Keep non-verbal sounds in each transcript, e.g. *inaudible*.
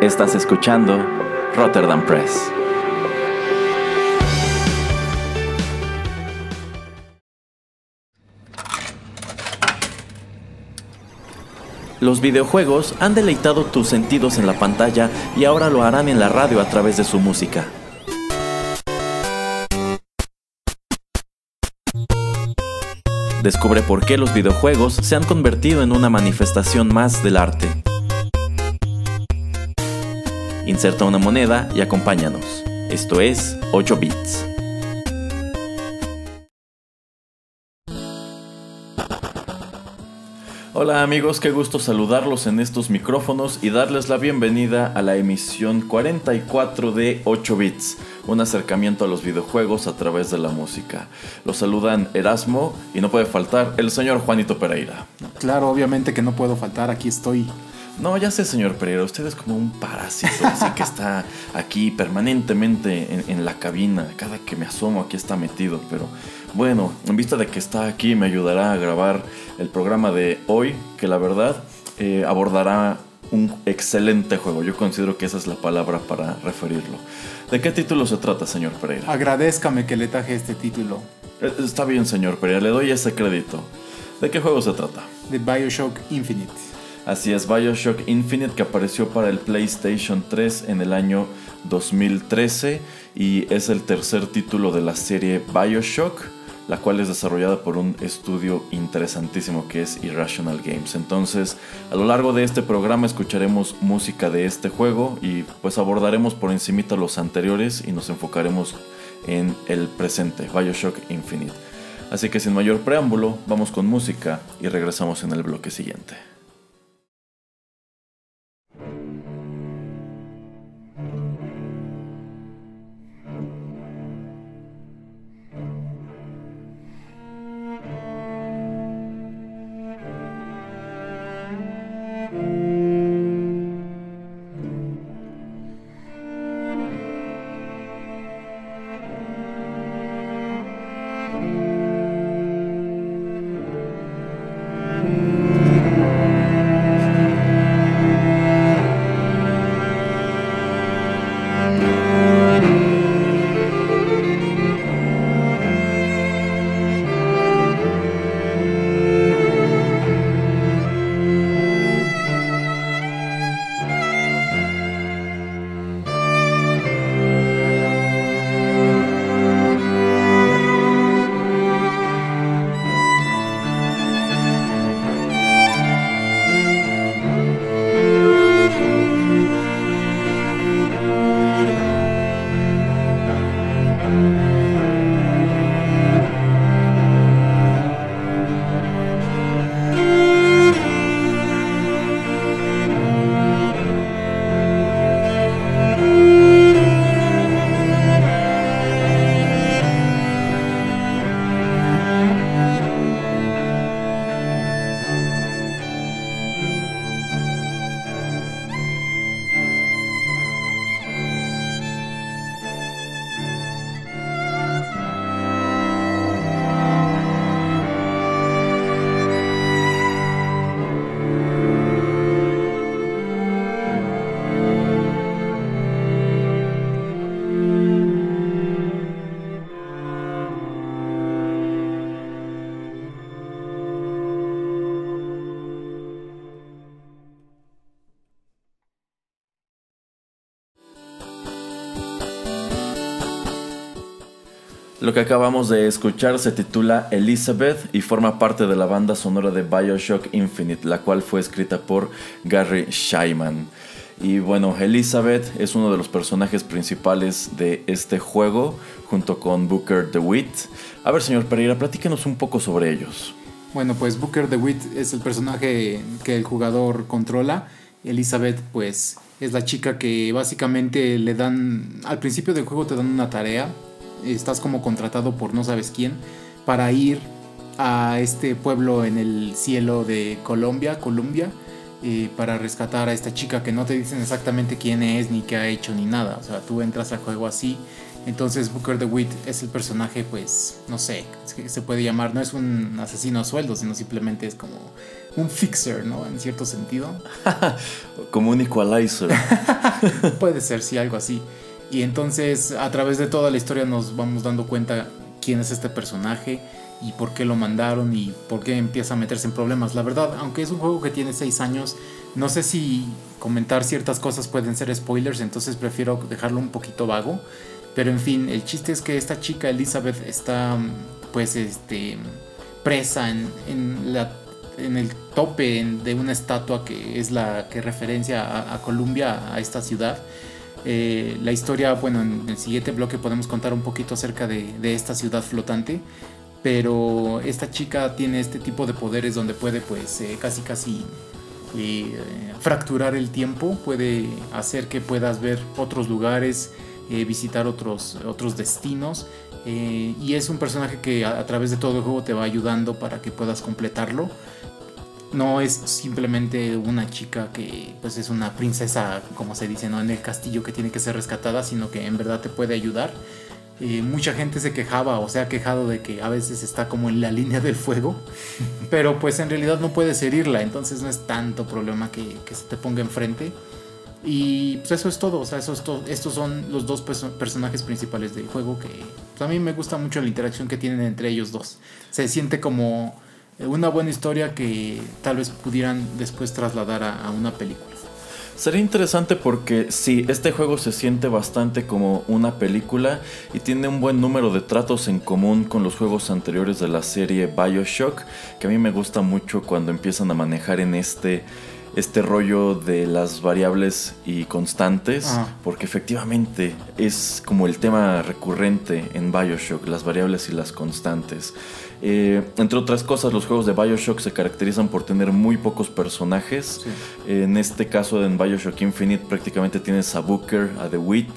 Estás escuchando Rotterdam Press. Los videojuegos han deleitado tus sentidos en la pantalla y ahora lo harán en la radio a través de su música. Descubre por qué los videojuegos se han convertido en una manifestación más del arte. Inserta una moneda y acompáñanos. Esto es 8 bits. Hola amigos, qué gusto saludarlos en estos micrófonos y darles la bienvenida a la emisión 44 de 8 bits, un acercamiento a los videojuegos a través de la música. Los saludan Erasmo y no puede faltar el señor Juanito Pereira. Claro, obviamente que no puedo faltar, aquí estoy. No, ya sé, señor Pereira, usted es como un parásito, así que está aquí permanentemente en, en, la cabina. Cada que me asomo aquí está metido, pero bueno, en vista de que está aquí me ayudará a grabar el programa de hoy, que la verdad eh, abordará un excelente juego. Yo considero que esa es la palabra para referirlo. ¿De qué título se trata, señor Pereira? Agradezcame que le traje este título. Eh, Está bien, señor Pereira, le doy ese crédito. ¿De qué juego se trata? De Bioshock Infinite. Así es, Bioshock Infinite que apareció para el PlayStation 3 en el año 2013 y es el tercer título de la serie Bioshock, la cual es desarrollada por un estudio interesantísimo que es Irrational Games. Entonces, a lo largo de este programa escucharemos música de este juego y pues abordaremos por encimita los anteriores y nos enfocaremos en el presente, Bioshock Infinite. Así que sin mayor preámbulo, vamos con música y regresamos en el bloque siguiente. Lo que acabamos de escuchar se titula Elizabeth y forma parte de la banda sonora de Bioshock Infinite, la cual fue escrita por Gary Scheiman. Y bueno, Elizabeth es uno de los personajes principales de este juego, junto con Booker DeWitt. A ver, señor Pereira, platíquenos un poco sobre ellos. Bueno, pues Booker DeWitt es el personaje que el jugador controla. Elizabeth, pues, es la chica que básicamente le dan. Al principio del juego te dan una tarea. Estás como contratado por no sabes quién. Para ir a este pueblo en el cielo de Colombia, Colombia. Eh, para rescatar a esta chica que no te dicen exactamente quién es, ni qué ha hecho, ni nada. O sea, tú entras al juego así. Entonces Booker DeWitt es el personaje, pues, no sé, se puede llamar, no es un asesino a sueldo, sino simplemente es como un fixer, ¿no? En cierto sentido. *laughs* como un equalizer. *laughs* puede ser, sí, algo así. Y entonces a través de toda la historia nos vamos dando cuenta quién es este personaje y por qué lo mandaron y por qué empieza a meterse en problemas. La verdad, aunque es un juego que tiene 6 años, no sé si comentar ciertas cosas pueden ser spoilers, entonces prefiero dejarlo un poquito vago. Pero en fin, el chiste es que esta chica Elizabeth está pues este presa en, en, la, en el tope de una estatua que es la que referencia a, Columbia, a esta ciudad. Eh, la historia, bueno, en el siguiente bloque podemos contar un poquito acerca de, esta ciudad flotante pero esta chica tiene este tipo de poderes donde puede pues eh, casi casi eh, fracturar el tiempo, puede hacer que puedas ver otros lugares, visitar otros, otros destinos y es un personaje que a, través de todo el juego te va ayudando para que puedas completarlo. No es simplemente una chica que pues es una princesa, como se dice, ¿no? en el castillo que tiene que ser rescatada, sino que en verdad te puede ayudar mucha gente se quejaba o se ha quejado de que a veces está como en la línea del fuego, *laughs* pero pues en realidad no puedes herirla, entonces no es tanto problema que, se te ponga enfrente. Y pues eso es todo, o sea, eso es todo. estos son los dos personajes principales del juego que pues, a mí me gusta mucho la interacción que tienen entre ellos dos. Se siente como una buena historia que tal vez pudieran después trasladar a una película. Sería interesante porque sí, este juego se siente bastante como una película y tiene un buen número de tratos en común con los juegos anteriores de la serie Bioshock, que a mí me gusta mucho cuando empiezan a manejar en este este rollo de las variables y constantes, porque efectivamente es como el tema recurrente en Bioshock, las variables y las constantes. Eh, entre otras cosas, los juegos de Bioshock se caracterizan por tener muy pocos personajes. en este caso, en Bioshock Infinite, prácticamente tienes a Booker, a DeWitt,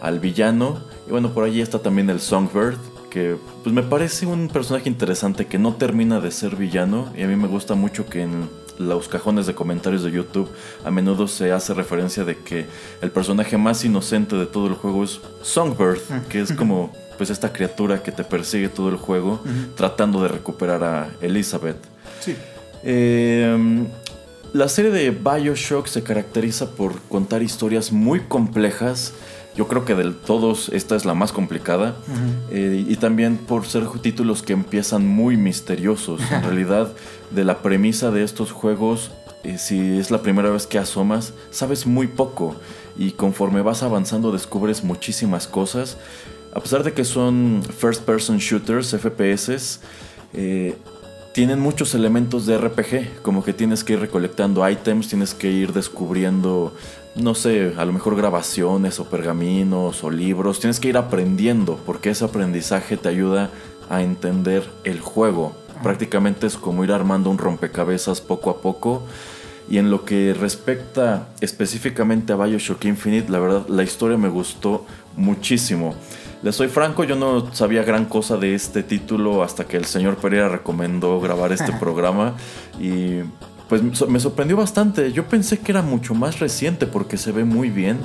al villano. Y bueno, por allí está también el Songbird, que pues me parece un personaje interesante que no termina de ser villano. Y a mí me gusta mucho que en los cajones de comentarios de YouTube a menudo se hace referencia de que el personaje más inocente de todo el juego es Songbird, que es *laughs* como pues esta criatura que te persigue todo el juego tratando de recuperar a Elizabeth. Sí. Em, la serie de Bioshock se caracteriza por contar historias muy complejas. Yo creo que de todos esta es la más complicada. Eh, y también por ser títulos que empiezan muy misteriosos. En *laughs* realidad, de la premisa de estos juegos, eh, si es la primera vez que asomas, sabes muy poco. Y conforme vas avanzando descubres muchísimas cosas. A pesar de que son first person shooters, FPS, eh, tienen muchos elementos de RPG, como que tienes que ir recolectando items, tienes que ir descubriendo, no sé, a lo mejor grabaciones o pergaminos o libros, tienes que ir aprendiendo, porque ese aprendizaje te ayuda a entender el juego. Prácticamente es como ir armando un rompecabezas poco a poco. Y en lo que respecta específicamente a Bioshock Infinite, la verdad, la historia me gustó muchísimo. Les soy franco, yo no sabía gran cosa de este título hasta que el señor Pereira recomendó grabar este *laughs* programa y pues me sorprendió bastante. Yo pensé que era mucho más reciente porque se ve muy bien,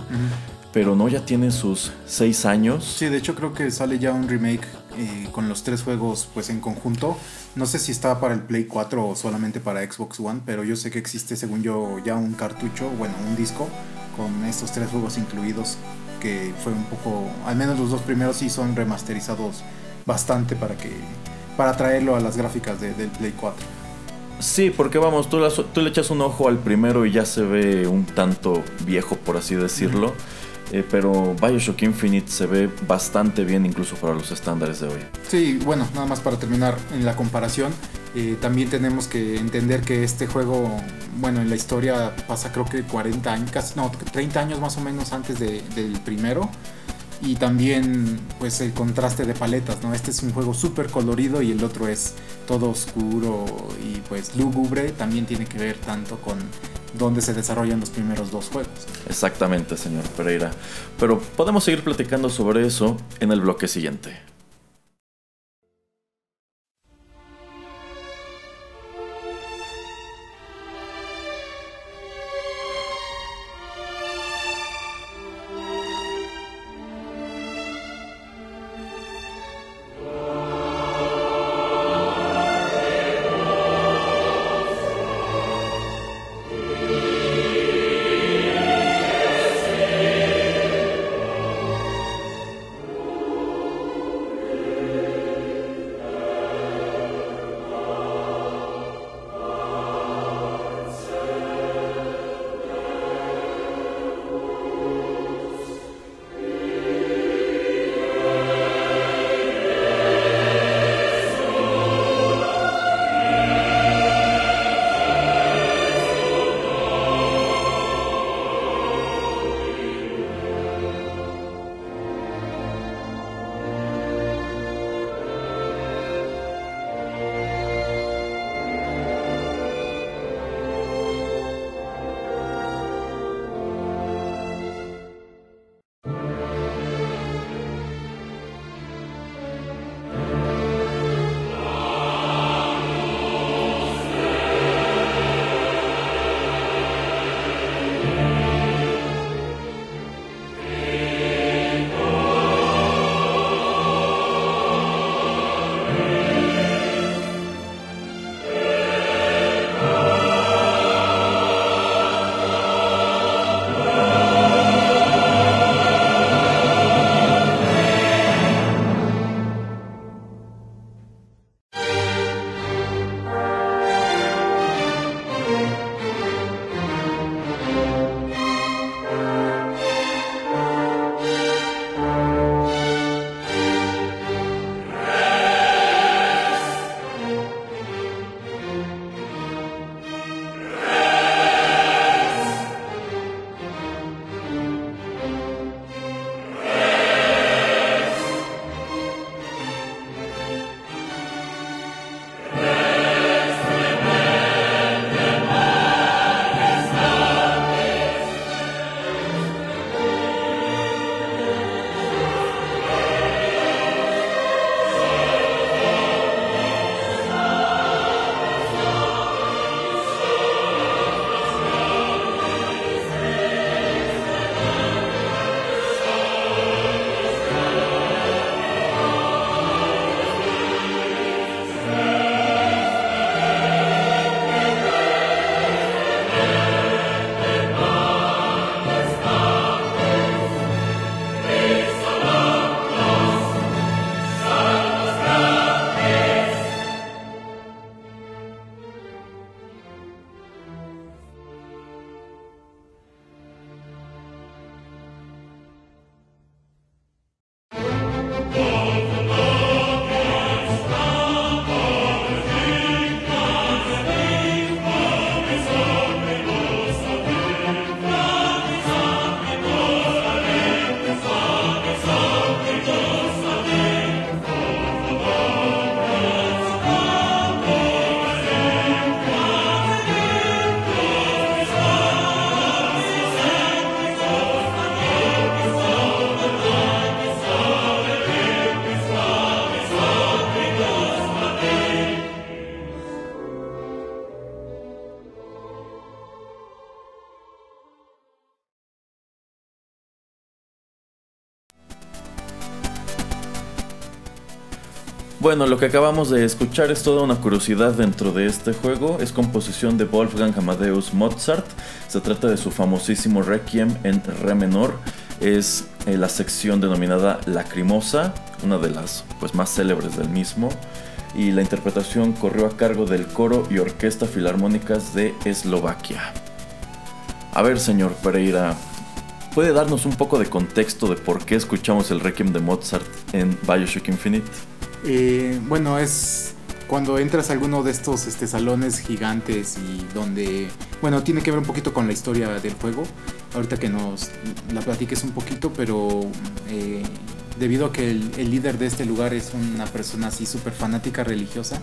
pero no, ya tiene sus seis años. Sí, de hecho creo que sale ya un remake eh, con los tres juegos pues en conjunto. No sé si está para el Play 4 o solamente para Xbox One, pero yo sé que existe según yo ya un cartucho, bueno, un disco con estos tres juegos incluidos que fue un poco, al menos los dos primeros sí son remasterizados bastante para que para traerlo a las gráficas del Play 4. Sí, porque vamos, tú, tú, le echas un ojo al primero y ya se ve un tanto viejo, por así decirlo. Eh, pero Bioshock Infinite se ve bastante bien incluso para los estándares de hoy. Sí, bueno, nada más para terminar en la comparación. Eh, también tenemos que entender que este juego, bueno, en la historia pasa creo que 40 años, casi, no, 30 años más o menos antes del primero. Y también pues el contraste de paletas, ¿no? Este es un juego súper colorido y el otro es todo oscuro y pues lúgubre. También tiene que ver tanto con dónde se desarrollan los primeros dos juegos. Exactamente, señor Pereira. Pero podemos seguir platicando sobre eso en el bloque siguiente. Bueno, lo que acabamos de escuchar es toda una curiosidad dentro de este juego. Es composición de Wolfgang Amadeus Mozart. Se trata de su famosísimo Requiem en Re menor. Es eh, la sección denominada Lacrimosa, una de las pues, más célebres del mismo. Y la interpretación corrió a cargo del coro y orquesta filarmónicas de Eslovaquia. A ver, señor Pereira, ¿puede darnos un poco de contexto de por qué escuchamos el Requiem de Mozart en Bioshock Infinite? Eh, bueno, es cuando entras a alguno de estos este, salones gigantes y donde, bueno, tiene que ver un poquito con la historia del juego. Ahorita que nos la platiques un poquito, pero eh, debido a que el, líder de este lugar es una persona así súper fanática religiosa,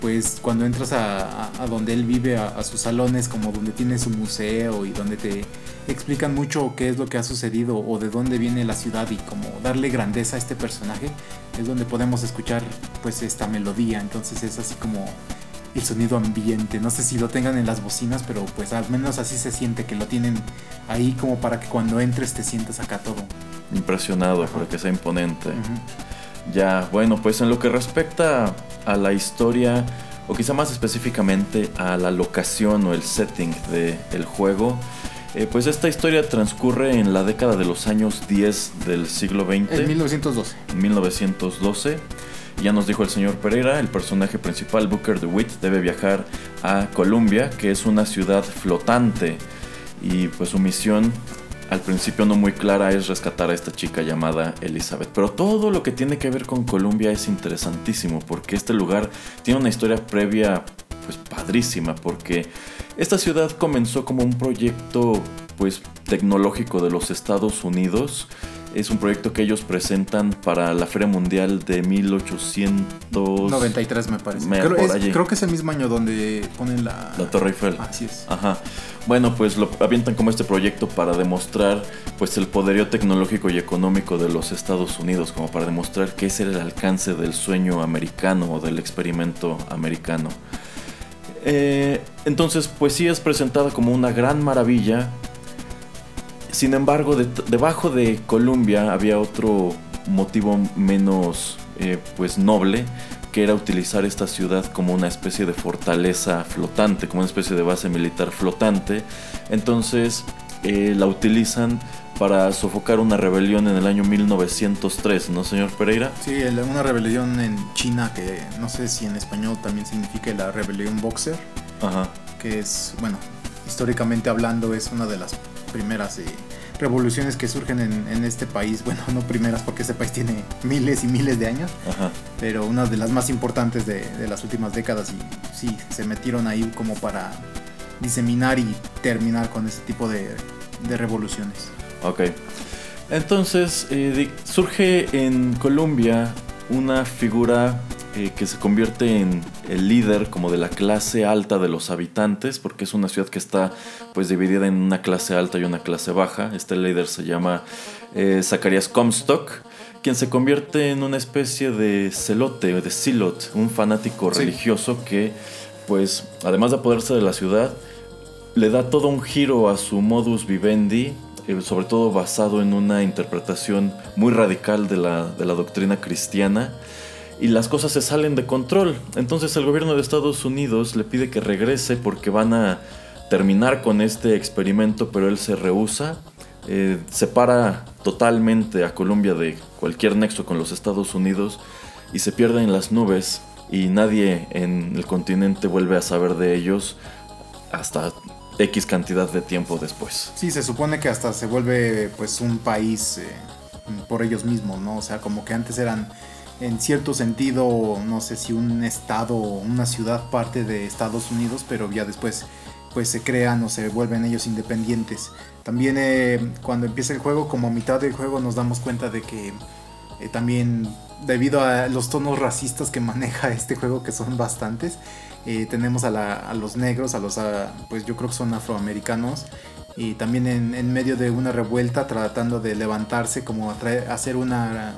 pues cuando entras a, donde él vive, a, sus salones, como donde tiene su museo y donde te explican mucho qué es lo que ha sucedido o de dónde viene la ciudad y como darle grandeza a este personaje, es donde podemos escuchar pues esta melodía. Entonces es así como el sonido ambiente. No sé si lo tengan en las bocinas, pero pues al menos así se siente que lo tienen ahí como para que cuando entres te sientas acá todo. Impresionado, para que sea imponente. Ya, bueno, pues en lo que respecta a la historia, o quizá más específicamente a la locación o el setting del juego, eh, pues esta historia transcurre en la década de los años 10 del siglo XX. En 1912. En 1912. Ya nos dijo el señor Pereira, el personaje principal, Booker DeWitt, debe viajar a Columbia, que es una ciudad flotante. Y pues su misión al principio no muy clara es rescatar a esta chica llamada Elizabeth. Pero todo lo que tiene que ver con Colombia es interesantísimo porque este lugar tiene una historia previa pues padrísima porque esta ciudad comenzó como un proyecto pues tecnológico de los Estados Unidos es un proyecto que ellos presentan para la Feria Mundial de 1893 me parece. creo, que es el mismo año donde ponen la... La Torre Eiffel. Así es. Ajá. Bueno, pues lo avientan como este proyecto para demostrar pues el poderío tecnológico y económico de los Estados Unidos, como para demostrar que ese era el alcance del sueño americano o del experimento americano. Eh, entonces, pues sí es presentada como una gran maravilla sin embargo, debajo de Columbia había otro motivo menos eh, pues noble, que era utilizar esta ciudad como una especie de fortaleza flotante, como una especie de base militar flotante. Entonces eh, la utilizan para sofocar una rebelión en el año 1903, ¿no, señor Pereira? Sí, una rebelión en China que no sé si en español también significa la rebelión Boxer. Ajá. Que es, bueno, históricamente hablando, es una de las primeras eh, revoluciones que surgen en, este país. *laughs* Bueno, no primeras porque este país tiene miles y miles de años, pero una de las más importantes de, las últimas décadas y sí, se metieron ahí como para diseminar y terminar con ese tipo de, revoluciones. Ok. Entonces, eh, surge en Colombia una figura eh, que se convierte en el líder como de la clase alta de los habitantes, porque es una ciudad que está pues dividida en una clase alta y una clase baja. Este líder se llama eh, Zacharias Comstock, quien se convierte en una especie de celote, de silot, un fanático religioso que pues además de apoderarse de la ciudad, le da todo un giro a su modus vivendi sobre todo basado en una interpretación muy radical de la, de la doctrina cristiana y las cosas se salen de control. Entonces el gobierno de Estados Unidos le pide que regrese porque van a terminar con este experimento, pero él se rehúsa. Eh, separa totalmente a Colombia de cualquier nexo con los Estados Unidos y se pierde en las nubes y nadie en el continente vuelve a saber de ellos hasta X cantidad de tiempo después. Sí, se supone que hasta se vuelve pues un país eh, por ellos mismos, ¿no? O sea, como que antes eran en cierto sentido, no sé si un estado una ciudad parte de Estados Unidos, pero ya después pues se crean o se vuelven ellos independientes. También eh, cuando empieza el juego, como a mitad del juego nos damos cuenta de que eh, también debido a los tonos racistas que *laughs* maneja este juego, que son bastantes, tenemos a, los negros, a los, pues yo creo que son afroamericanos, y también en, en, medio de una revuelta tratando de levantarse, como hacer una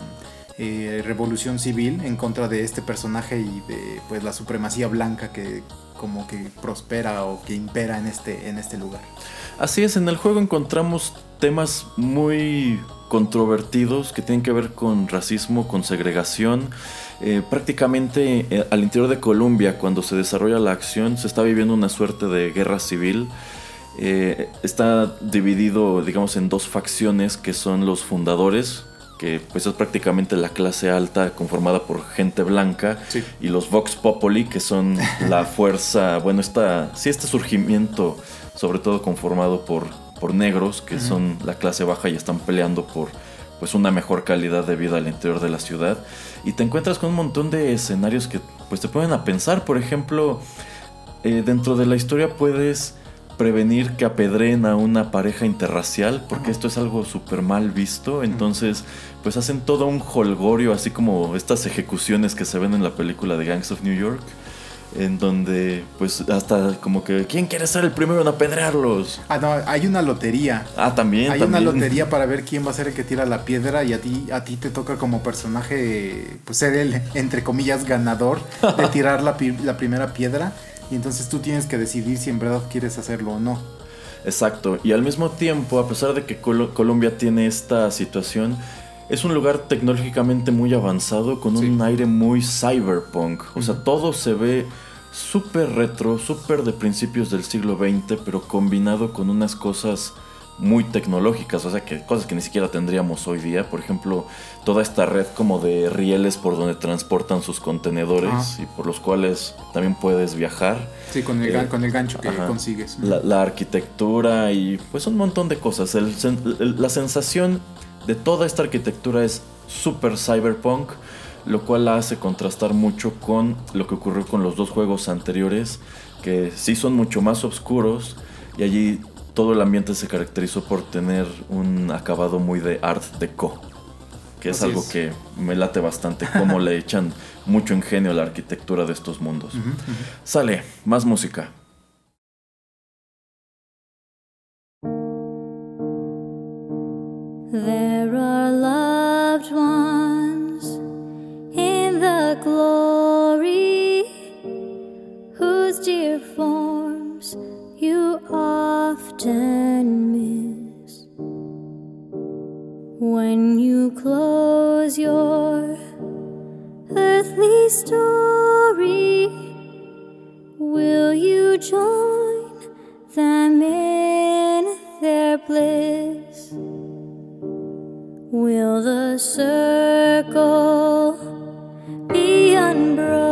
eh, revolución civil en contra de este personaje y de pues la supremacía blanca que como que prospera o que impera en este, en este lugar. Así es, en el juego encontramos temas muy controvertidos que tienen que ver con racismo, con segregación. Eh, prácticamente eh, al interior de Colombia, cuando se desarrolla la acción, se está viviendo una suerte de guerra civil. Eh, está dividido, digamos, en dos facciones que son los fundadores, que pues es prácticamente la clase alta conformada por gente blanca, y los Vox Populi, que son la *laughs* fuerza, bueno, está, sí, este surgimiento, sobre todo conformado por, por negros, que son la clase baja y están peleando por pues una mejor calidad de vida al interior de la ciudad. Y te encuentras con un montón de escenarios que pues te ponen a pensar, por ejemplo, eh, dentro de la historia puedes prevenir que apedreen a una pareja interracial, porque esto es algo súper mal visto. Entonces, pues hacen todo un holgorio, así como estas ejecuciones que se ven en la película de Gangs of New York, en donde, pues hasta como que, ¿quién quiere ser el primero en apedrearlos? Ah, no, hay una lotería. Ah, también. Hay también. una lotería para ver quién va a ser el que tira la piedra y a ti, a ti te toca como personaje, pues ser el, entre comillas, ganador de *laughs* tirar la, la primera piedra. Y entonces tú tienes que decidir si en verdad quieres hacerlo o no. Exacto. Y al mismo tiempo, a pesar de que Colombia tiene esta situación, es un lugar tecnológicamente muy avanzado con un aire muy cyberpunk. O sea, todo se ve súper retro, súper de principios del siglo XX, pero combinado con unas cosas muy tecnológicas, o sea, que cosas que ni siquiera tendríamos hoy día. Por ejemplo, toda esta red como de rieles por donde transportan sus contenedores y por los cuales también puedes viajar. Sí, con el, eh, con el gancho que consigues. La, arquitectura y pues un montón de cosas. la sensación de toda esta arquitectura es súper cyberpunk, lo cual la hace contrastar mucho con lo que ocurrió con los dos juegos anteriores, que sí son mucho más oscuros y allí todo el ambiente se caracterizó por tener un acabado muy de art deco, que es algo que me late bastante, como le *laughs* echan mucho ingenio a la arquitectura de estos mundos. Sale, más música. There you often miss when you close your earthly story. Will you join them in their bliss? Will the circle be unbroken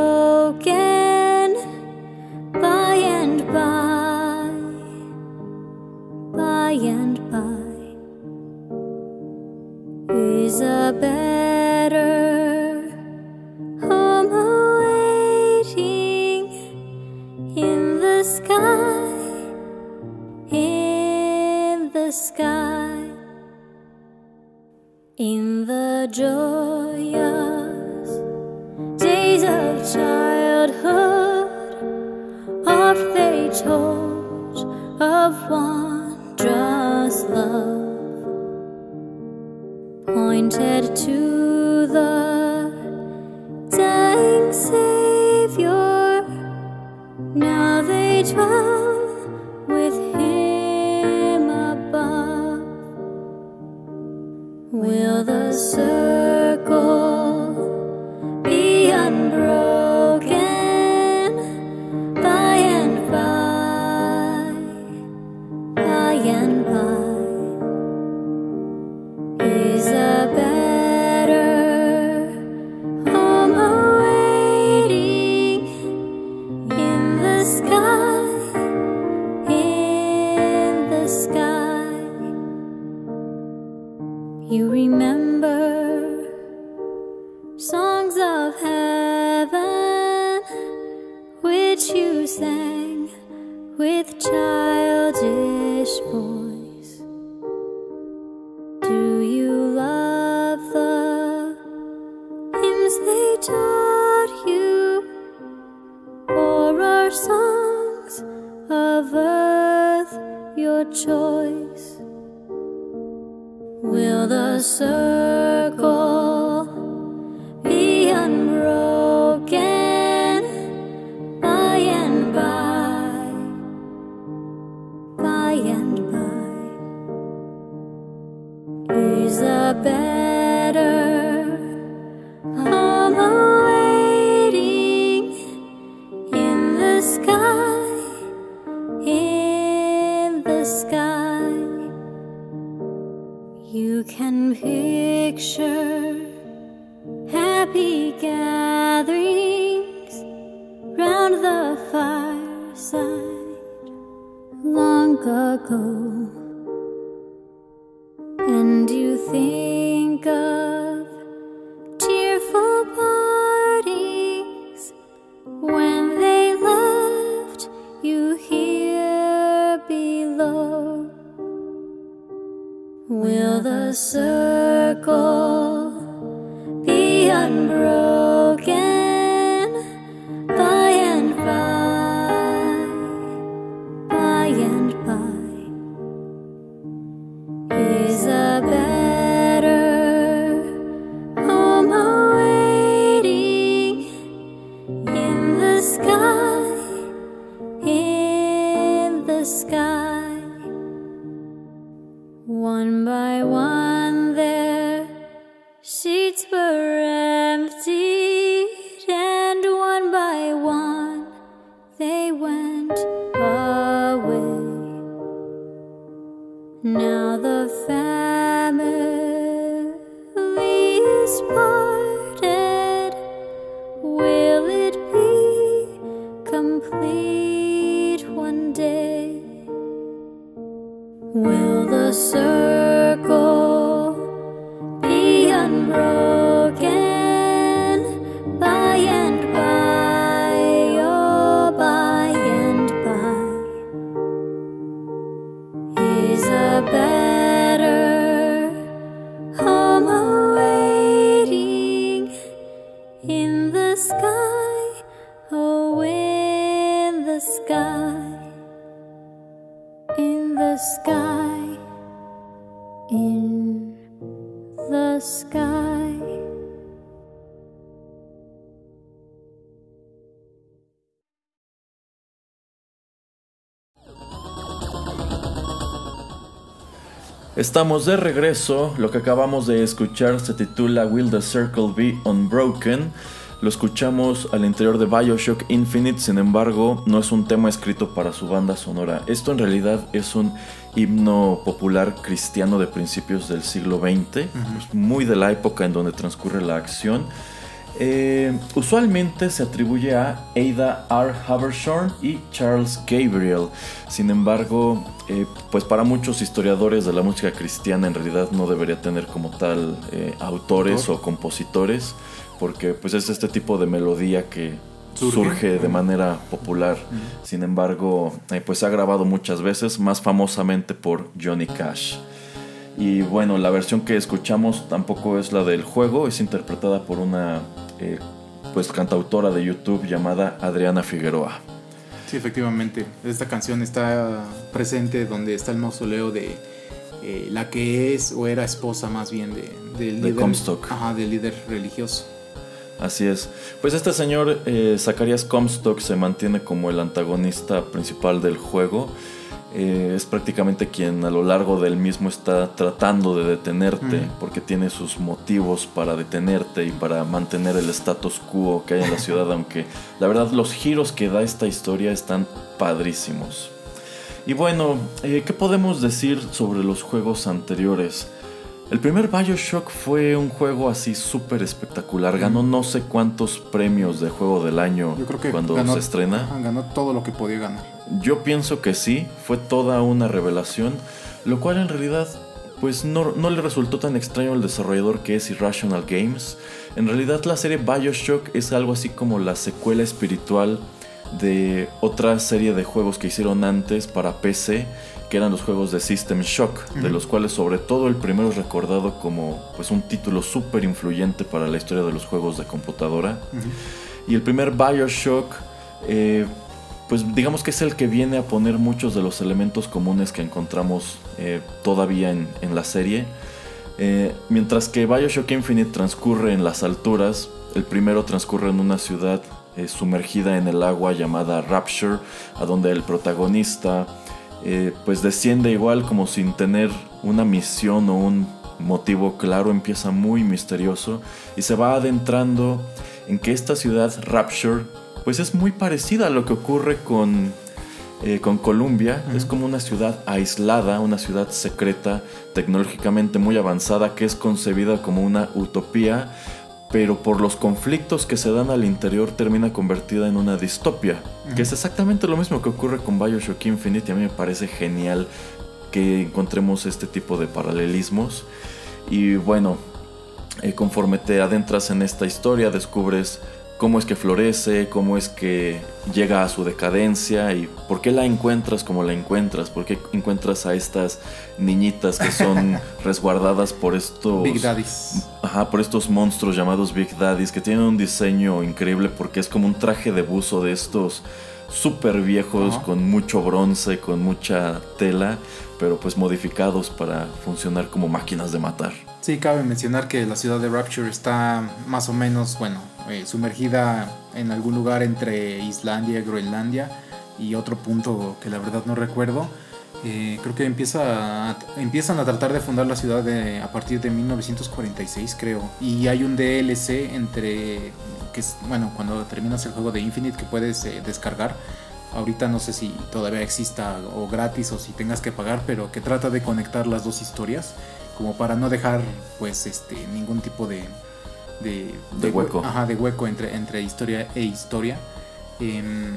of You remember songs of heaven which you sang with childish voice. Do you love the hymns they taught you, or are songs of earth your choice? The circle Estamos de regreso. Lo que acabamos de escuchar se titula Will the Circle Be Unbroken. Lo escuchamos al interior de Bioshock Infinite, sin embargo, no es un tema escrito para su banda sonora. Esto en realidad es un himno popular cristiano de principios del siglo XX, pues, muy de la época en donde transcurre la acción. Eh, usualmente se atribuye a Ada R. Habershorn y Charles Gabriel. Sin embargo, eh, pues para muchos historiadores de la música cristiana en realidad no debería tener como tal eh, autores Autor. o compositores, porque pues es este tipo de melodía que surge, Surge. de manera popular. Sin embargo, pues se ha grabado muchas veces, más famosamente por Johnny Cash. Y bueno, la versión que escuchamos tampoco es la del juego, es interpretada por una eh, pues cantautora de YouTube llamada Adriana Figueroa. Sí, efectivamente. Esta canción está presente donde está el mausoleo de eh, la que es o era esposa más bien de, del De líder. Comstock. Ajá, del líder religioso. Así es. Pues este señor, eh, Zacharias Comstock, se mantiene como el antagonista principal del juego. Eh, es prácticamente quien a lo largo del mismo está tratando de detenerte, Mm. porque tiene sus motivos para detenerte y para mantener el status quo que hay en la *laughs* ciudad, aunque la verdad los giros que da esta historia están padrísimos. Y bueno, eh, ¿qué podemos decir sobre los juegos anteriores? El primer Bioshock fue un juego así súper espectacular. Ganó no sé cuántos premios de juego del año Yo creo que cuando ganó, se estrena. ganó todo lo que podía ganar. Yo pienso que sí, fue toda una revelación, lo cual en realidad pues no, no le resultó tan extraño al desarrollador que es Irrational Games. En realidad la serie Bioshock es algo así como la secuela espiritual de otra serie de juegos que hicieron antes para PC, que eran los juegos de System Shock, de los cuales sobre todo el primero es recordado como pues un título súper influyente para la historia de los juegos de computadora. Y el primer Bioshock, eh, pues digamos que es el que viene a poner muchos de los elementos comunes que encontramos eh, todavía en, la serie. Eh, mientras que Bioshock Infinite transcurre en las alturas, el primero transcurre en una ciudad eh, sumergida en el agua llamada Rapture, a donde el protagonista pues desciende igual como sin tener una misión o un motivo claro, empieza muy misterioso y se va adentrando en que esta ciudad Rapture pues es muy parecida a lo que ocurre con, eh, con Columbia. Es como una ciudad aislada, una ciudad secreta, tecnológicamente muy avanzada, que es concebida como una utopía, pero por los conflictos que se dan al interior termina convertida en una distopia, que es exactamente lo mismo que ocurre con Bioshock Infinite y a mí me parece genial que encontremos este tipo de paralelismos. Y bueno, eh, conforme te adentras en esta historia, descubres cómo es que florece, cómo es que llega a su decadencia y por qué la encuentras como la encuentras, por qué encuentras a estas niñitas que son *laughs* resguardadas por estos Big Daddies. Ajá, por estos monstruos llamados Big Daddies que tienen un diseño increíble porque es como un traje de buzo de estos súper viejos con mucho bronce, con mucha tela, pero pues modificados para funcionar como máquinas de matar. Sí, cabe mencionar que la ciudad de Rapture está más o menos, bueno, eh, sumergida en algún lugar entre Islandia y Groenlandia y otro punto que la verdad no recuerdo. Eh, creo que empieza a- empiezan a tratar de fundar la ciudad a partir de 1946, creo. Y hay un DLC entre, que bueno, cuando terminas el juego de Infinite que puedes eh, descargar. Ahorita no sé si todavía exista o gratis o si tengas que pagar, pero que trata de conectar las dos historias como para no dejar pues este ningún tipo de de, De hue- hueco. ajá, de hueco entre, entre historia e historia. Em,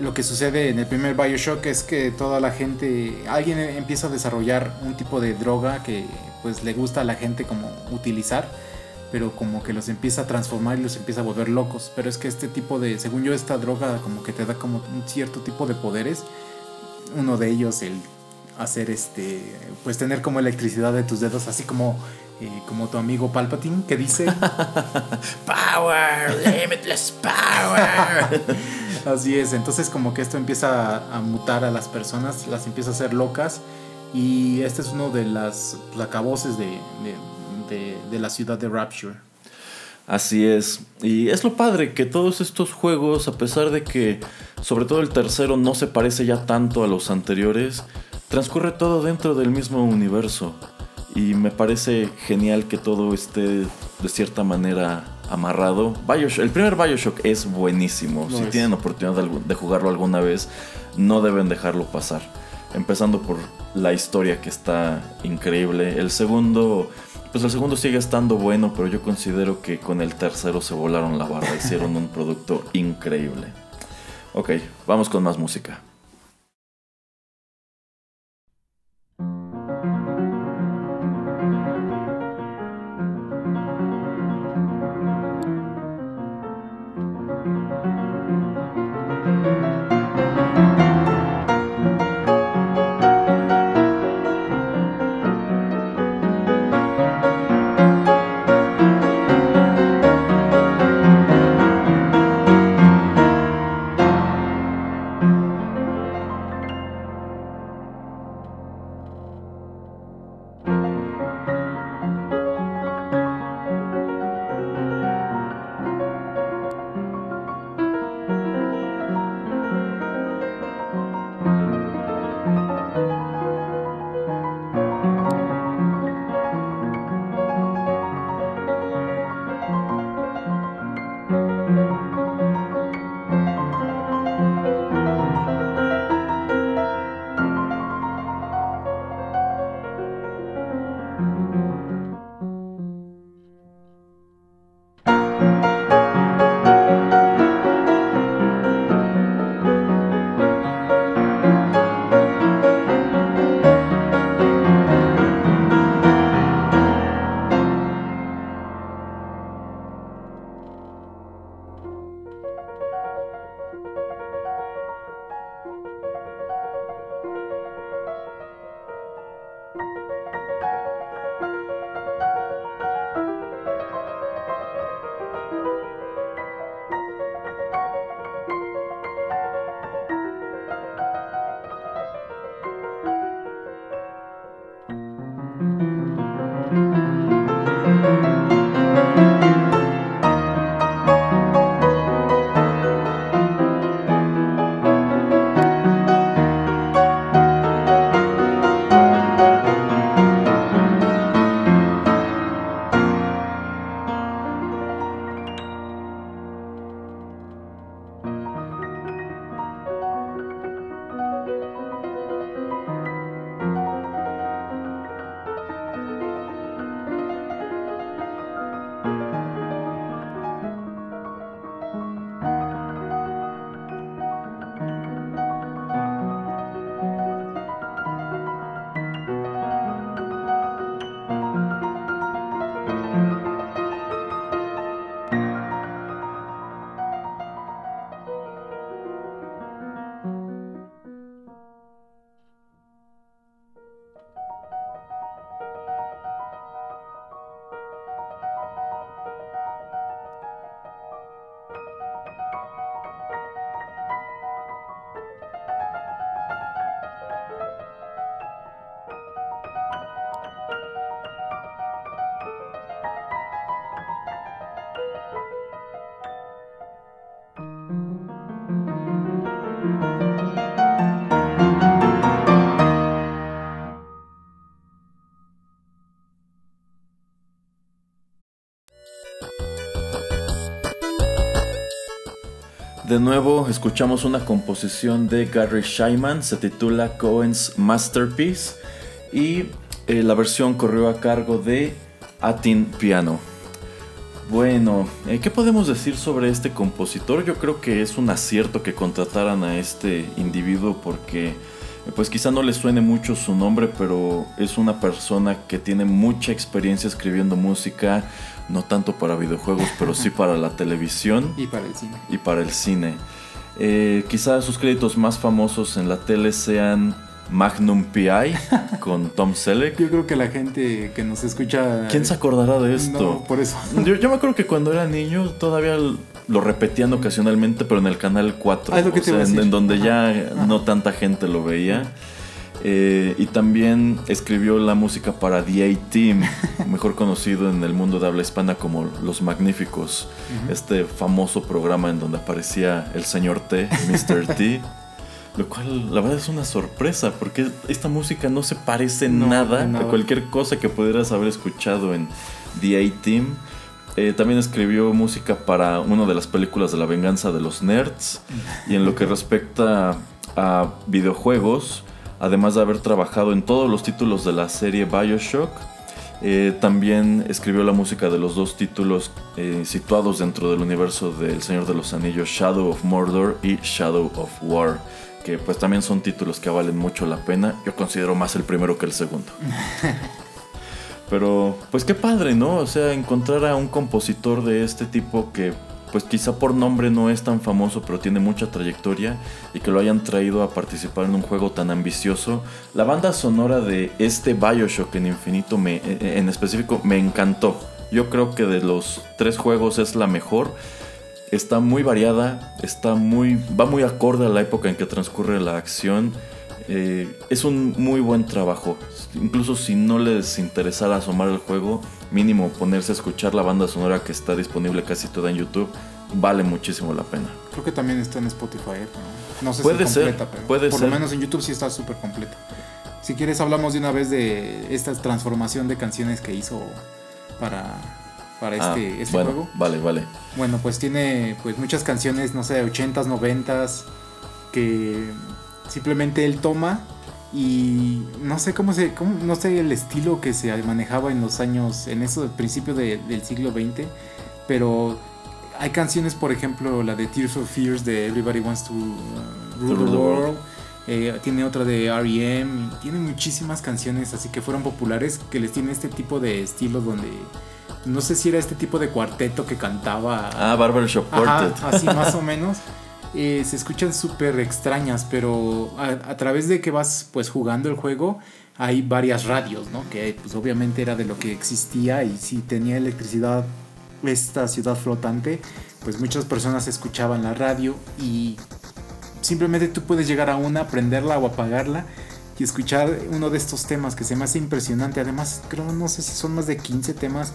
lo que sucede en el primer Bioshock es que toda la gente alguien empieza a desarrollar un tipo de droga que pues le gusta a la gente como utilizar pero como que los empieza a transformar y los empieza a volver locos. Pero es que este tipo de según yo esta droga como que te da como un cierto tipo de poderes. Uno de ellos el hacer este pues tener como electricidad de tus dedos así como eh, como tu amigo Palpatine que dice *laughs* Power, limitless power. *laughs* así es entonces como que esto empieza a, a mutar a las personas las empieza a hacer locas y este es uno de las acaboses de, de, de, de la ciudad de Rapture Así es. Y es lo padre que todos estos juegos, a pesar de que sobre todo el tercero no se parece ya tanto a los anteriores, transcurre todo dentro del mismo universo. Y me parece genial que todo esté de cierta manera amarrado. Bioshock, el primer Bioshock es buenísimo. Si es. tienen oportunidad de jugarlo alguna vez, no deben dejarlo pasar. Empezando por la historia que está increíble. El segundo, pues el segundo sigue estando bueno, pero yo considero que con el tercero se volaron la barra. Hicieron un *laughs* producto increíble. Ok, vamos con más música. De nuevo escuchamos una composición de Gary Scheiman, se titula Cohen's Masterpiece y eh, la versión corrió a cargo de Atin Piano. Bueno, eh, ¿qué podemos decir sobre este compositor? Yo creo que es un acierto que contrataran a este individuo porque eh, pues quizá no le suene mucho su nombre, pero es una persona que tiene mucha experiencia escribiendo música, no tanto para videojuegos, pero sí *laughs* para la televisión Y para el cine. y para el cine. Eh, quizá sus créditos más famosos en la tele sean Magnum PI *laughs* con Tom Selleck. Yo creo que la gente que nos escucha. ¿Quién se acordará de esto? No, por eso. Yo, yo me acuerdo que cuando era niño todavía lo repetían ocasionalmente, pero en el canal 4, Ah, es lo que o te iba a sea, en, decir. en donde ya Ajá. no tanta gente lo veía. Eh, y también escribió la música para The A-Team, *laughs* mejor conocido en el mundo de habla hispana como Los Magníficos, este famoso programa en donde aparecía el señor T, Mr. T. *laughs* Lo cual, la verdad, es una sorpresa, porque esta música no se parece No, nada. a cualquier cosa que pudieras haber escuchado en The A-Team. Eh, también escribió música para una de las películas de la venganza de los nerds. Y en lo que respecta a videojuegos, además de haber trabajado en todos los títulos de la serie Bioshock, eh, también escribió la música de los dos títulos eh, situados dentro del universo del Señor de los Anillos, Shadow of Mordor y Shadow of War, que pues también son títulos que valen mucho la pena. Yo considero más el primero que el segundo. *laughs* Pero pues qué padre, ¿no? O sea, encontrar a un compositor de este tipo que pues quizá por nombre no es tan famoso, pero tiene mucha trayectoria y que lo hayan traído a participar en un juego tan ambicioso. La banda sonora de este BioShock en Infinito me, eh, en específico me encantó. Yo creo que de los tres juegos es la mejor. Está muy variada, está muy, va muy acorde a la época en que transcurre la acción. Eh, es un muy buen trabajo. Incluso si no les interesara asomar el juego, mínimo ponerse a escuchar la banda sonora que está disponible casi toda en YouTube, vale muchísimo la pena. Creo que también está en Spotify. ¿eh? No, no sé Puede si ser, completa, pero puede por ser. lo menos en YouTube sí está súper completa. Si quieres hablamos de una vez de esta transformación de canciones que hizo para, para Ah, este, este bueno, juego. vale, vale. Bueno, pues tiene pues muchas canciones, no sé, 80s, 90s, que simplemente él toma y no sé cómo se, cómo- no sé el estilo que se manejaba en los años, en eso, principio de- del siglo XX, pero hay canciones, por ejemplo, la de Tears of Fears de Everybody Wants to uh, Rule the the World. eh, tiene otra de R.E.M. Tiene muchísimas canciones así que fueron populares que les tiene este tipo de estilo donde no sé si era este tipo de cuarteto que cantaba Ah, Barbershop Ajá, Quartet. así más o menos. *laughs* Eh, se escuchan súper extrañas, pero a, a través de que vas pues jugando el juego hay varias radios, ¿no? Que pues obviamente era de lo que existía y si tenía electricidad esta ciudad flotante, pues muchas personas escuchaban la radio y simplemente tú puedes llegar a una, prenderla o apagarla y escuchar uno de estos temas que se me hace impresionante. Además, creo, no sé si son más de 15 temas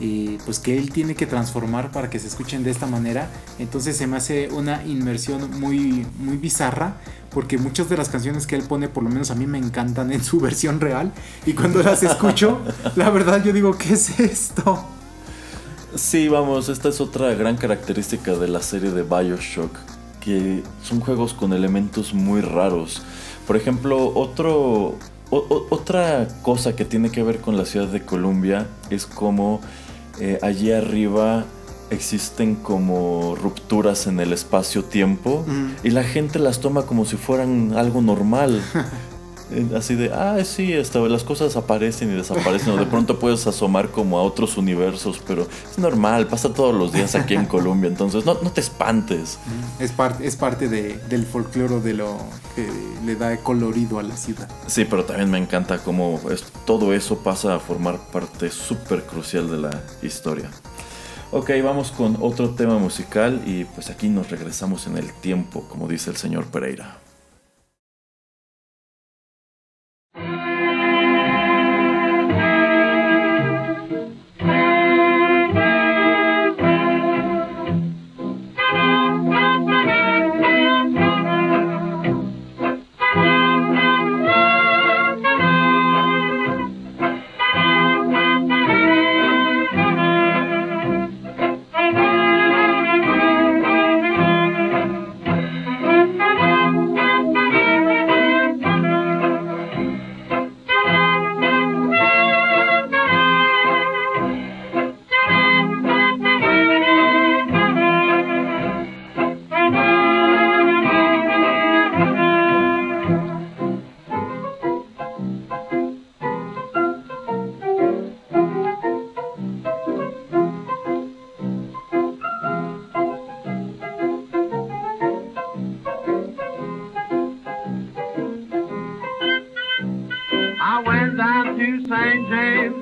eh, pues que él tiene que transformar para que se escuchen de esta manera. Entonces se me hace una inmersión muy, muy bizarra. Porque muchas de las canciones que él pone, por lo menos a mí me encantan en su *laughs* versión real. Y cuando las escucho, la verdad yo digo, ¿qué es esto? Sí, vamos, esta es otra gran característica de la serie de Bioshock, que son juegos con elementos muy raros. Por ejemplo, otro, otra cosa que tiene que ver con la ciudad de Columbia es como eh, allí arriba existen como rupturas en el espacio-tiempo Mm. y la gente las toma como si fueran algo normal. *laughs* Eh, Así de, ah, sí, esta- las cosas aparecen y desaparecen, o de pronto puedes asomar como a otros universos, pero es normal, pasa todos los días aquí en Colombia, entonces no, no te espantes. Es, parte es parte de- del folclore de lo que le da colorido a la ciudad. Sí, pero también me encanta cómo es- todo eso pasa a formar parte súper crucial de la historia. Ok, vamos con otro tema musical y pues aquí nos regresamos en el tiempo, como dice el señor Pereira.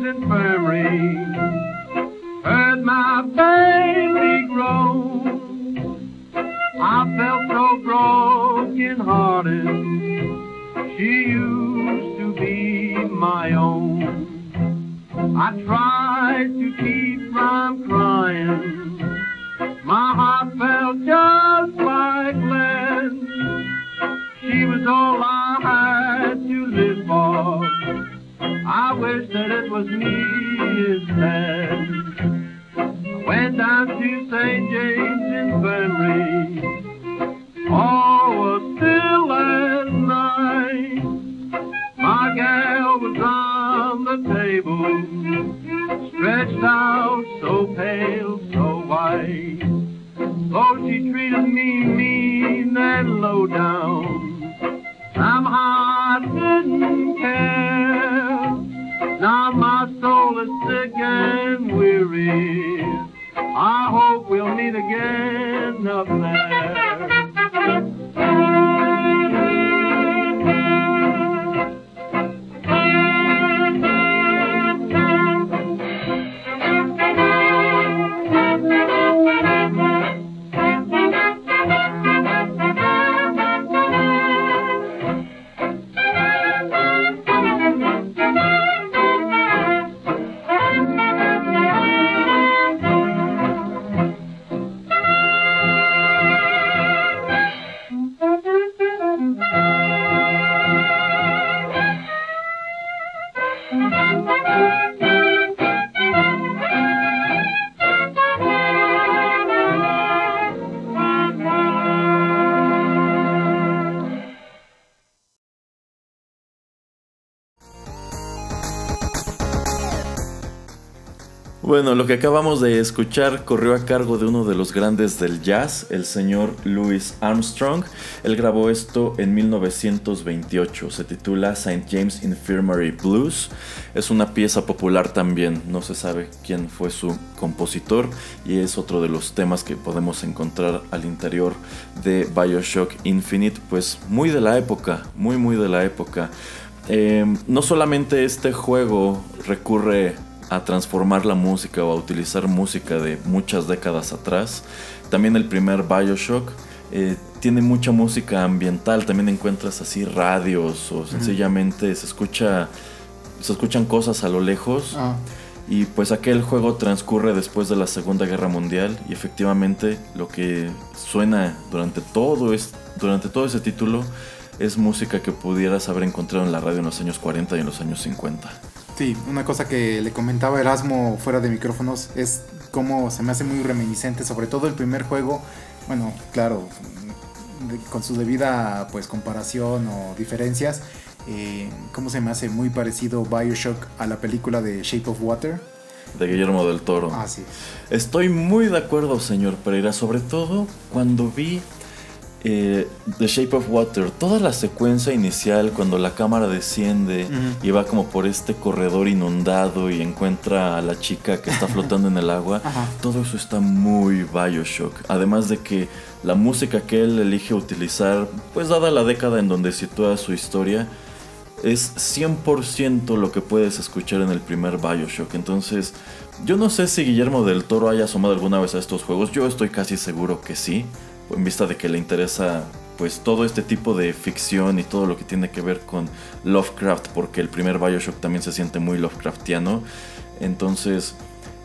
James Infirmary, Bueno, lo que acabamos de escuchar corrió a cargo de uno de los grandes del jazz, el señor Louis Armstrong. Él grabó esto en 1928. Se titula St. James Infirmary Blues. Es una pieza popular también. No se sabe quién fue su compositor y es otro de los temas que podemos encontrar al interior de Bioshock Infinite. Pues muy de la época, muy muy de la época. Eh, no solamente este juego recurre a transformar la música o a utilizar música de muchas décadas atrás. También el primer Bioshock eh, tiene mucha música ambiental, también encuentras así radios o sencillamente se escucha se escuchan cosas a lo lejos. Ah, Y pues aquel juego transcurre después de la Segunda Guerra Mundial y efectivamente lo que suena durante todo, es, durante todo ese título es música que pudieras haber encontrado en la radio en los años 40 y en los años 50. Sí, una cosa que le comentaba Erasmo fuera de micrófonos es cómo se me hace muy reminiscente, sobre todo el primer juego. Bueno, claro, con su debida pues comparación o diferencias, eh, cómo se me hace muy parecido Bioshock a la película de Shape of Water. De Guillermo del Toro. Ah, sí. Estoy muy de acuerdo, señor Pereira, sobre todo cuando vi eh, The Shape of Water, toda la secuencia inicial cuando la cámara desciende y va como por este corredor inundado y encuentra a la chica que está *laughs* flotando en el agua, Ajá. todo eso está muy Bioshock. Además de que la música que él elige utilizar, pues dada la década en donde sitúa su historia, es 100% lo que puedes escuchar en el primer Bioshock. Entonces, yo no sé si Guillermo del Toro haya asomado alguna vez a estos juegos. Yo estoy casi seguro que sí, en vista de que le interesa pues todo este tipo de ficción y todo lo que tiene que ver con Lovecraft, porque el primer Bioshock también se siente muy Lovecraftiano. Entonces,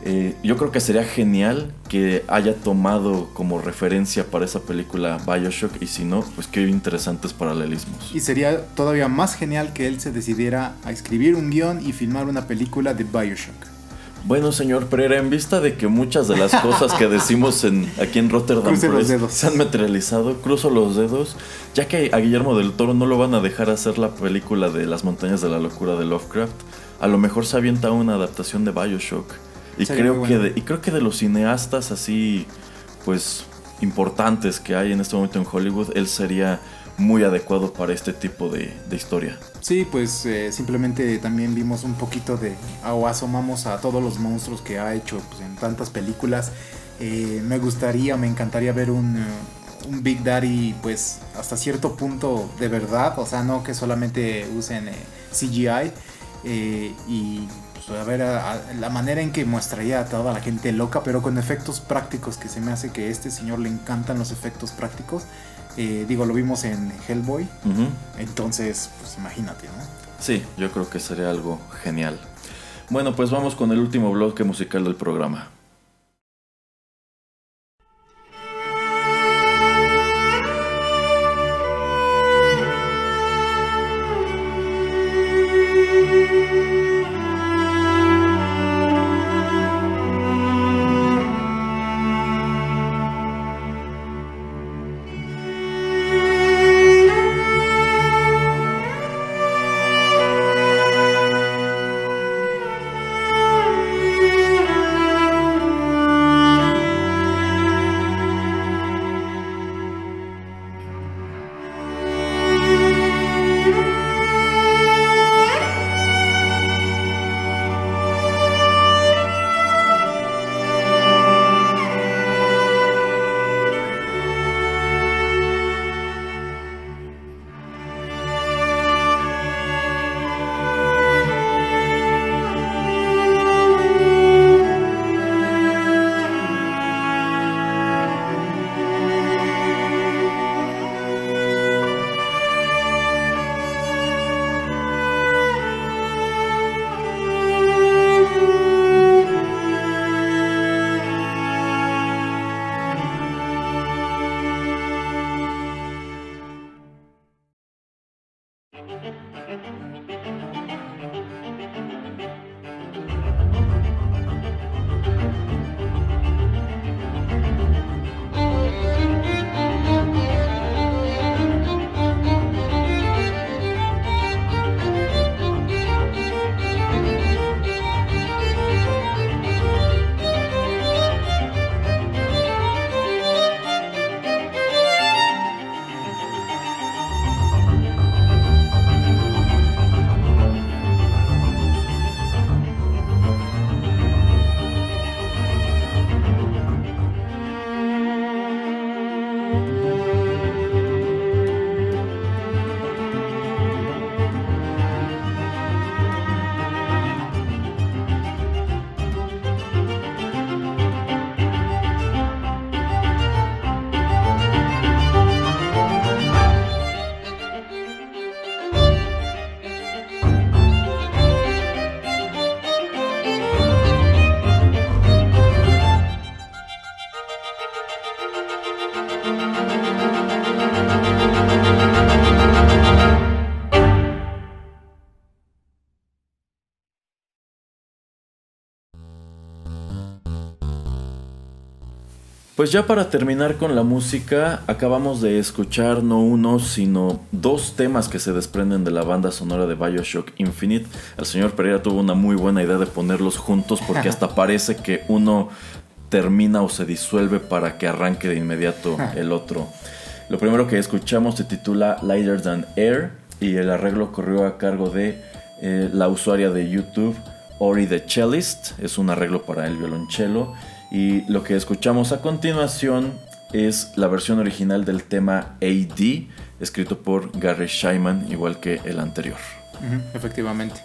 eh, yo creo que sería genial que haya tomado como referencia para esa película Bioshock y si no, pues qué interesantes paralelismos. Y sería todavía más genial que él se decidiera a escribir un guion y filmar una película de Bioshock. Bueno, señor Pereira, en vista de que muchas de las cosas que decimos en, aquí en Rotterdam Press se han materializado, cruzo los dedos, ya que a Guillermo del Toro no lo van a dejar hacer la película de Las montañas de la locura de Lovecraft, a lo mejor se avienta una adaptación de Bioshock. Y Sería creo, que de, y creo que de los cineastas así, pues, importantes que hay en este momento en Hollywood, él sería muy adecuado para este tipo de, de historia. Sí, pues eh, simplemente también vimos un poquito de, o asomamos a todos los monstruos que ha hecho pues, en tantas películas. Eh, me gustaría, me encantaría ver un, eh, un Big Daddy, pues hasta cierto punto de verdad, o sea, no que solamente usen CGI. y a ver a- a- la manera en que mostraría a toda la gente loca, pero con efectos prácticos, que se me hace que a este señor le encantan los efectos prácticos. Eh, digo, lo vimos en Hellboy, entonces, pues imagínate, ¿no? Sí, yo creo que sería algo genial. Bueno, pues vamos con el último bloque musical del programa. Pues ya para terminar con la música, acabamos de escuchar no uno, sino dos temas que se desprenden de la banda sonora de Bioshock Infinite. El señor Pereira tuvo una muy buena idea de ponerlos juntos porque hasta parece que uno termina o se disuelve para que arranque de inmediato el otro. Lo primero que escuchamos se titula Lighter Than Air y el arreglo corrió a cargo de eh, la usuaria de YouTube Ori the Cellist. Es un arreglo para el violonchelo. Y lo que escuchamos a continuación es la versión original del tema AD, escrito por Gary Scheinman, igual que el anterior. Efectivamente.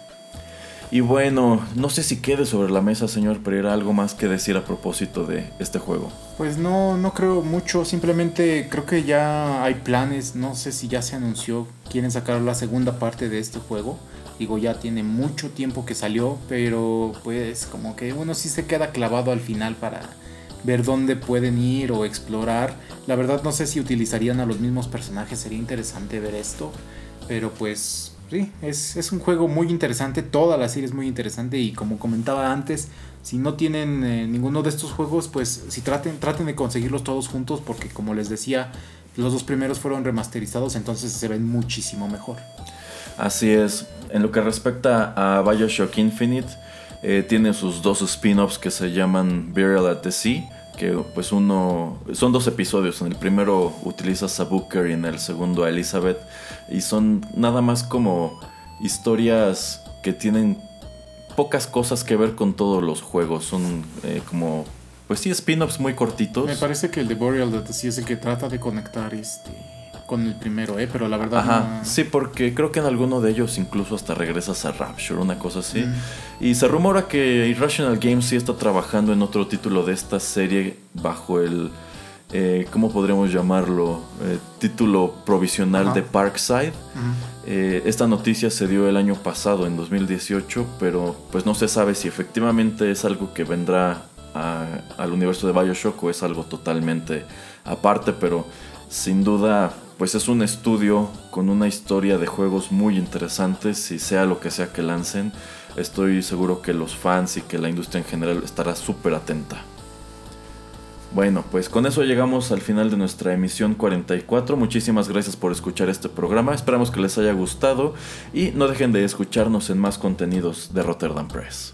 Y bueno, no sé si quede sobre la mesa, señor Pereira, algo más que decir a propósito de este juego. Pues no, no creo mucho, simplemente creo que ya hay planes, no sé si ya se anunció, quieren sacar la segunda parte de este juego. Digo, ya tiene mucho tiempo que salió, pero pues como que uno sí se queda clavado al final para ver dónde pueden ir o explorar. La verdad no sé si utilizarían a los mismos personajes, sería interesante ver esto, pero pues sí, es, es un juego muy interesante, toda la serie es muy interesante y como comentaba antes, si no tienen eh, ninguno de estos juegos, pues si traten, traten de conseguirlos todos juntos porque como les decía, los dos primeros fueron remasterizados, entonces se ven muchísimo mejor. Así es, en lo que respecta a Bioshock Infinite, eh, tiene sus dos spin-offs que se llaman Burial at the Sea, que pues uno, son dos episodios, en el primero utilizas a Booker y en el segundo a Elizabeth, y son nada más como historias que tienen pocas cosas que ver con todos los juegos, son eh, como, pues sí, spin-offs muy cortitos. Me parece que el de Boreal de sí es el que trata de conectar este con el primero, ¿eh? Pero la verdad Ajá, no- sí, porque creo que en alguno de ellos incluso hasta regresas a Rapture, una cosa así. Y se rumora que Irrational Games sí está trabajando en otro título de esta serie bajo el, eh, ¿cómo podríamos llamarlo? Eh, título provisional Ajá. de Parkside. Eh, esta noticia se dio el año pasado, en 2018, pero pues no se sabe si efectivamente es algo que vendrá a- al universo de Bioshock o es algo totalmente aparte, pero sin duda pues es un estudio con una historia de juegos muy interesantes y sea lo que sea que lancen, estoy seguro que los fans y que la industria en general estará súper atenta. Bueno, pues con eso llegamos al final de nuestra emisión 44. Muchísimas gracias por escuchar este programa. Esperamos que les haya gustado y no dejen de escucharnos en más contenidos de Rotterdam Press.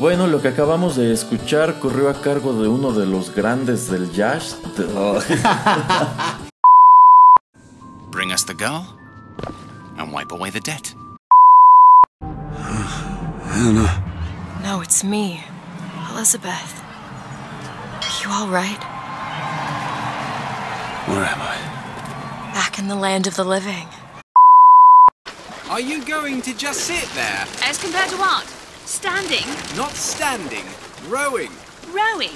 Bueno, lo que acabamos de escuchar corrió a cargo de uno de los grandes del jazz. *laughs* Bring us the girl and wipe away the debt. No, it's me, Elizabeth. You all right? Where am I? Back in the land of the living. Are you going to just sit there, As compared to what? Standing? not standing, rowing? Rowing?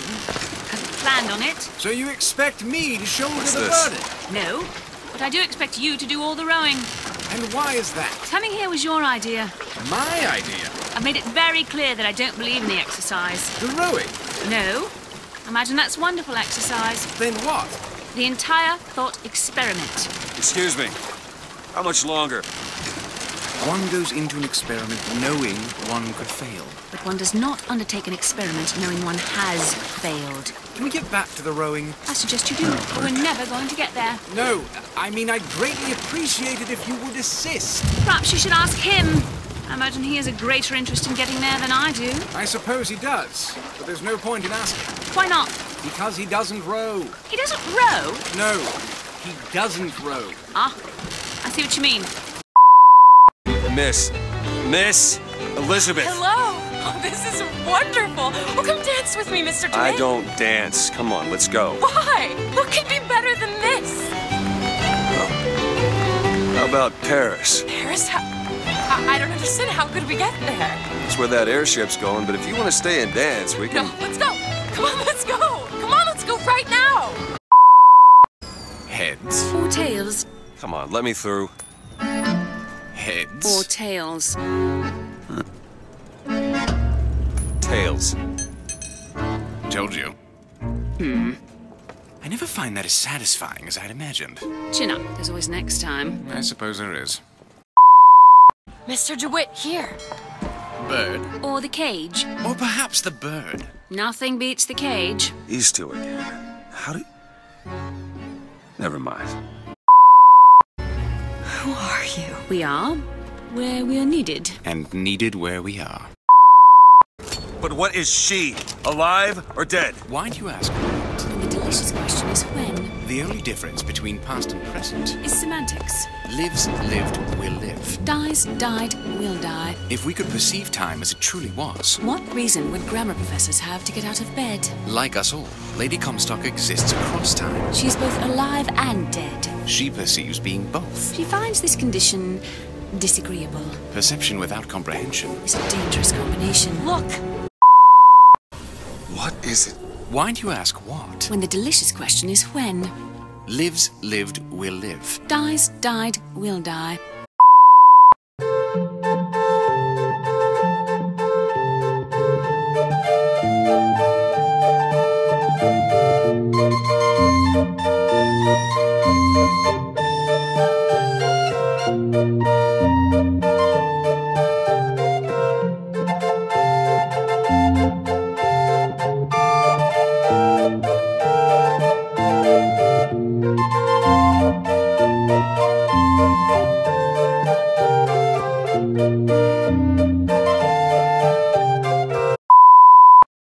Hadn't planned on it. So you expect me to shoulder What's the this? burden? No. But I do expect you to do all the rowing. And why is that? Coming here was your idea. My idea. I've made it very clear that I don't believe in the exercise. The rowing. No. Imagine that's wonderful exercise. Then what? The entire thought experiment. Excuse me. How much longer? One goes into an experiment knowing one could fail. But one does not undertake an experiment knowing one has failed. Can we get back to the rowing? I suggest you do, but we're never going to get there. No, I mean, I'd greatly appreciate it if you would assist. Perhaps you should ask him. I imagine he has a greater interest in getting there than I do. I suppose he does, but there's no point in asking. Why not? Because he doesn't row. He doesn't row. No, he doesn't row. Ah, I see what you mean. Miss. Miss Elizabeth. Hello! Oh, *laughs* this is wonderful! Oh, come dance with me, Mr. I don't dance. Come on, let's go. Why? What could be better than this? How about Paris? Paris? How, I, I don't understand. How could we get there? That's where that airship's going, but if you want to stay and dance, we can. No, let's go! Come on, let's go! Come on, let's go right now! Heads. Or tails. Come on, let me through. Heads. Or tails. Tails. Told you. Hmm. I never find that as satisfying as I'd imagined. Chin up. There's always next time. I suppose there is. Mr. DeWitt, here. Bird. Or the cage. Or perhaps the bird. Nothing beats the cage. These two again. How do. Never mind. Who are you? We are where we are needed. And needed where we are. But what is she? Alive or dead? Why do you ask? The delicious question is when. The only difference between past and present Is semantics. lives, lived, will live. Dies, died, will die. If we could perceive time as it truly was, What reason would grammar professors have to get out of bed? like us all, Lady Comstock exists across time. She's both alive and dead. She perceives being both. She finds this condition disagreeable. Perception without comprehension. is a dangerous combination. Look! What is it? Why do you ask what? When the delicious question is when. Lives, lived, will live. Dies, died, will die.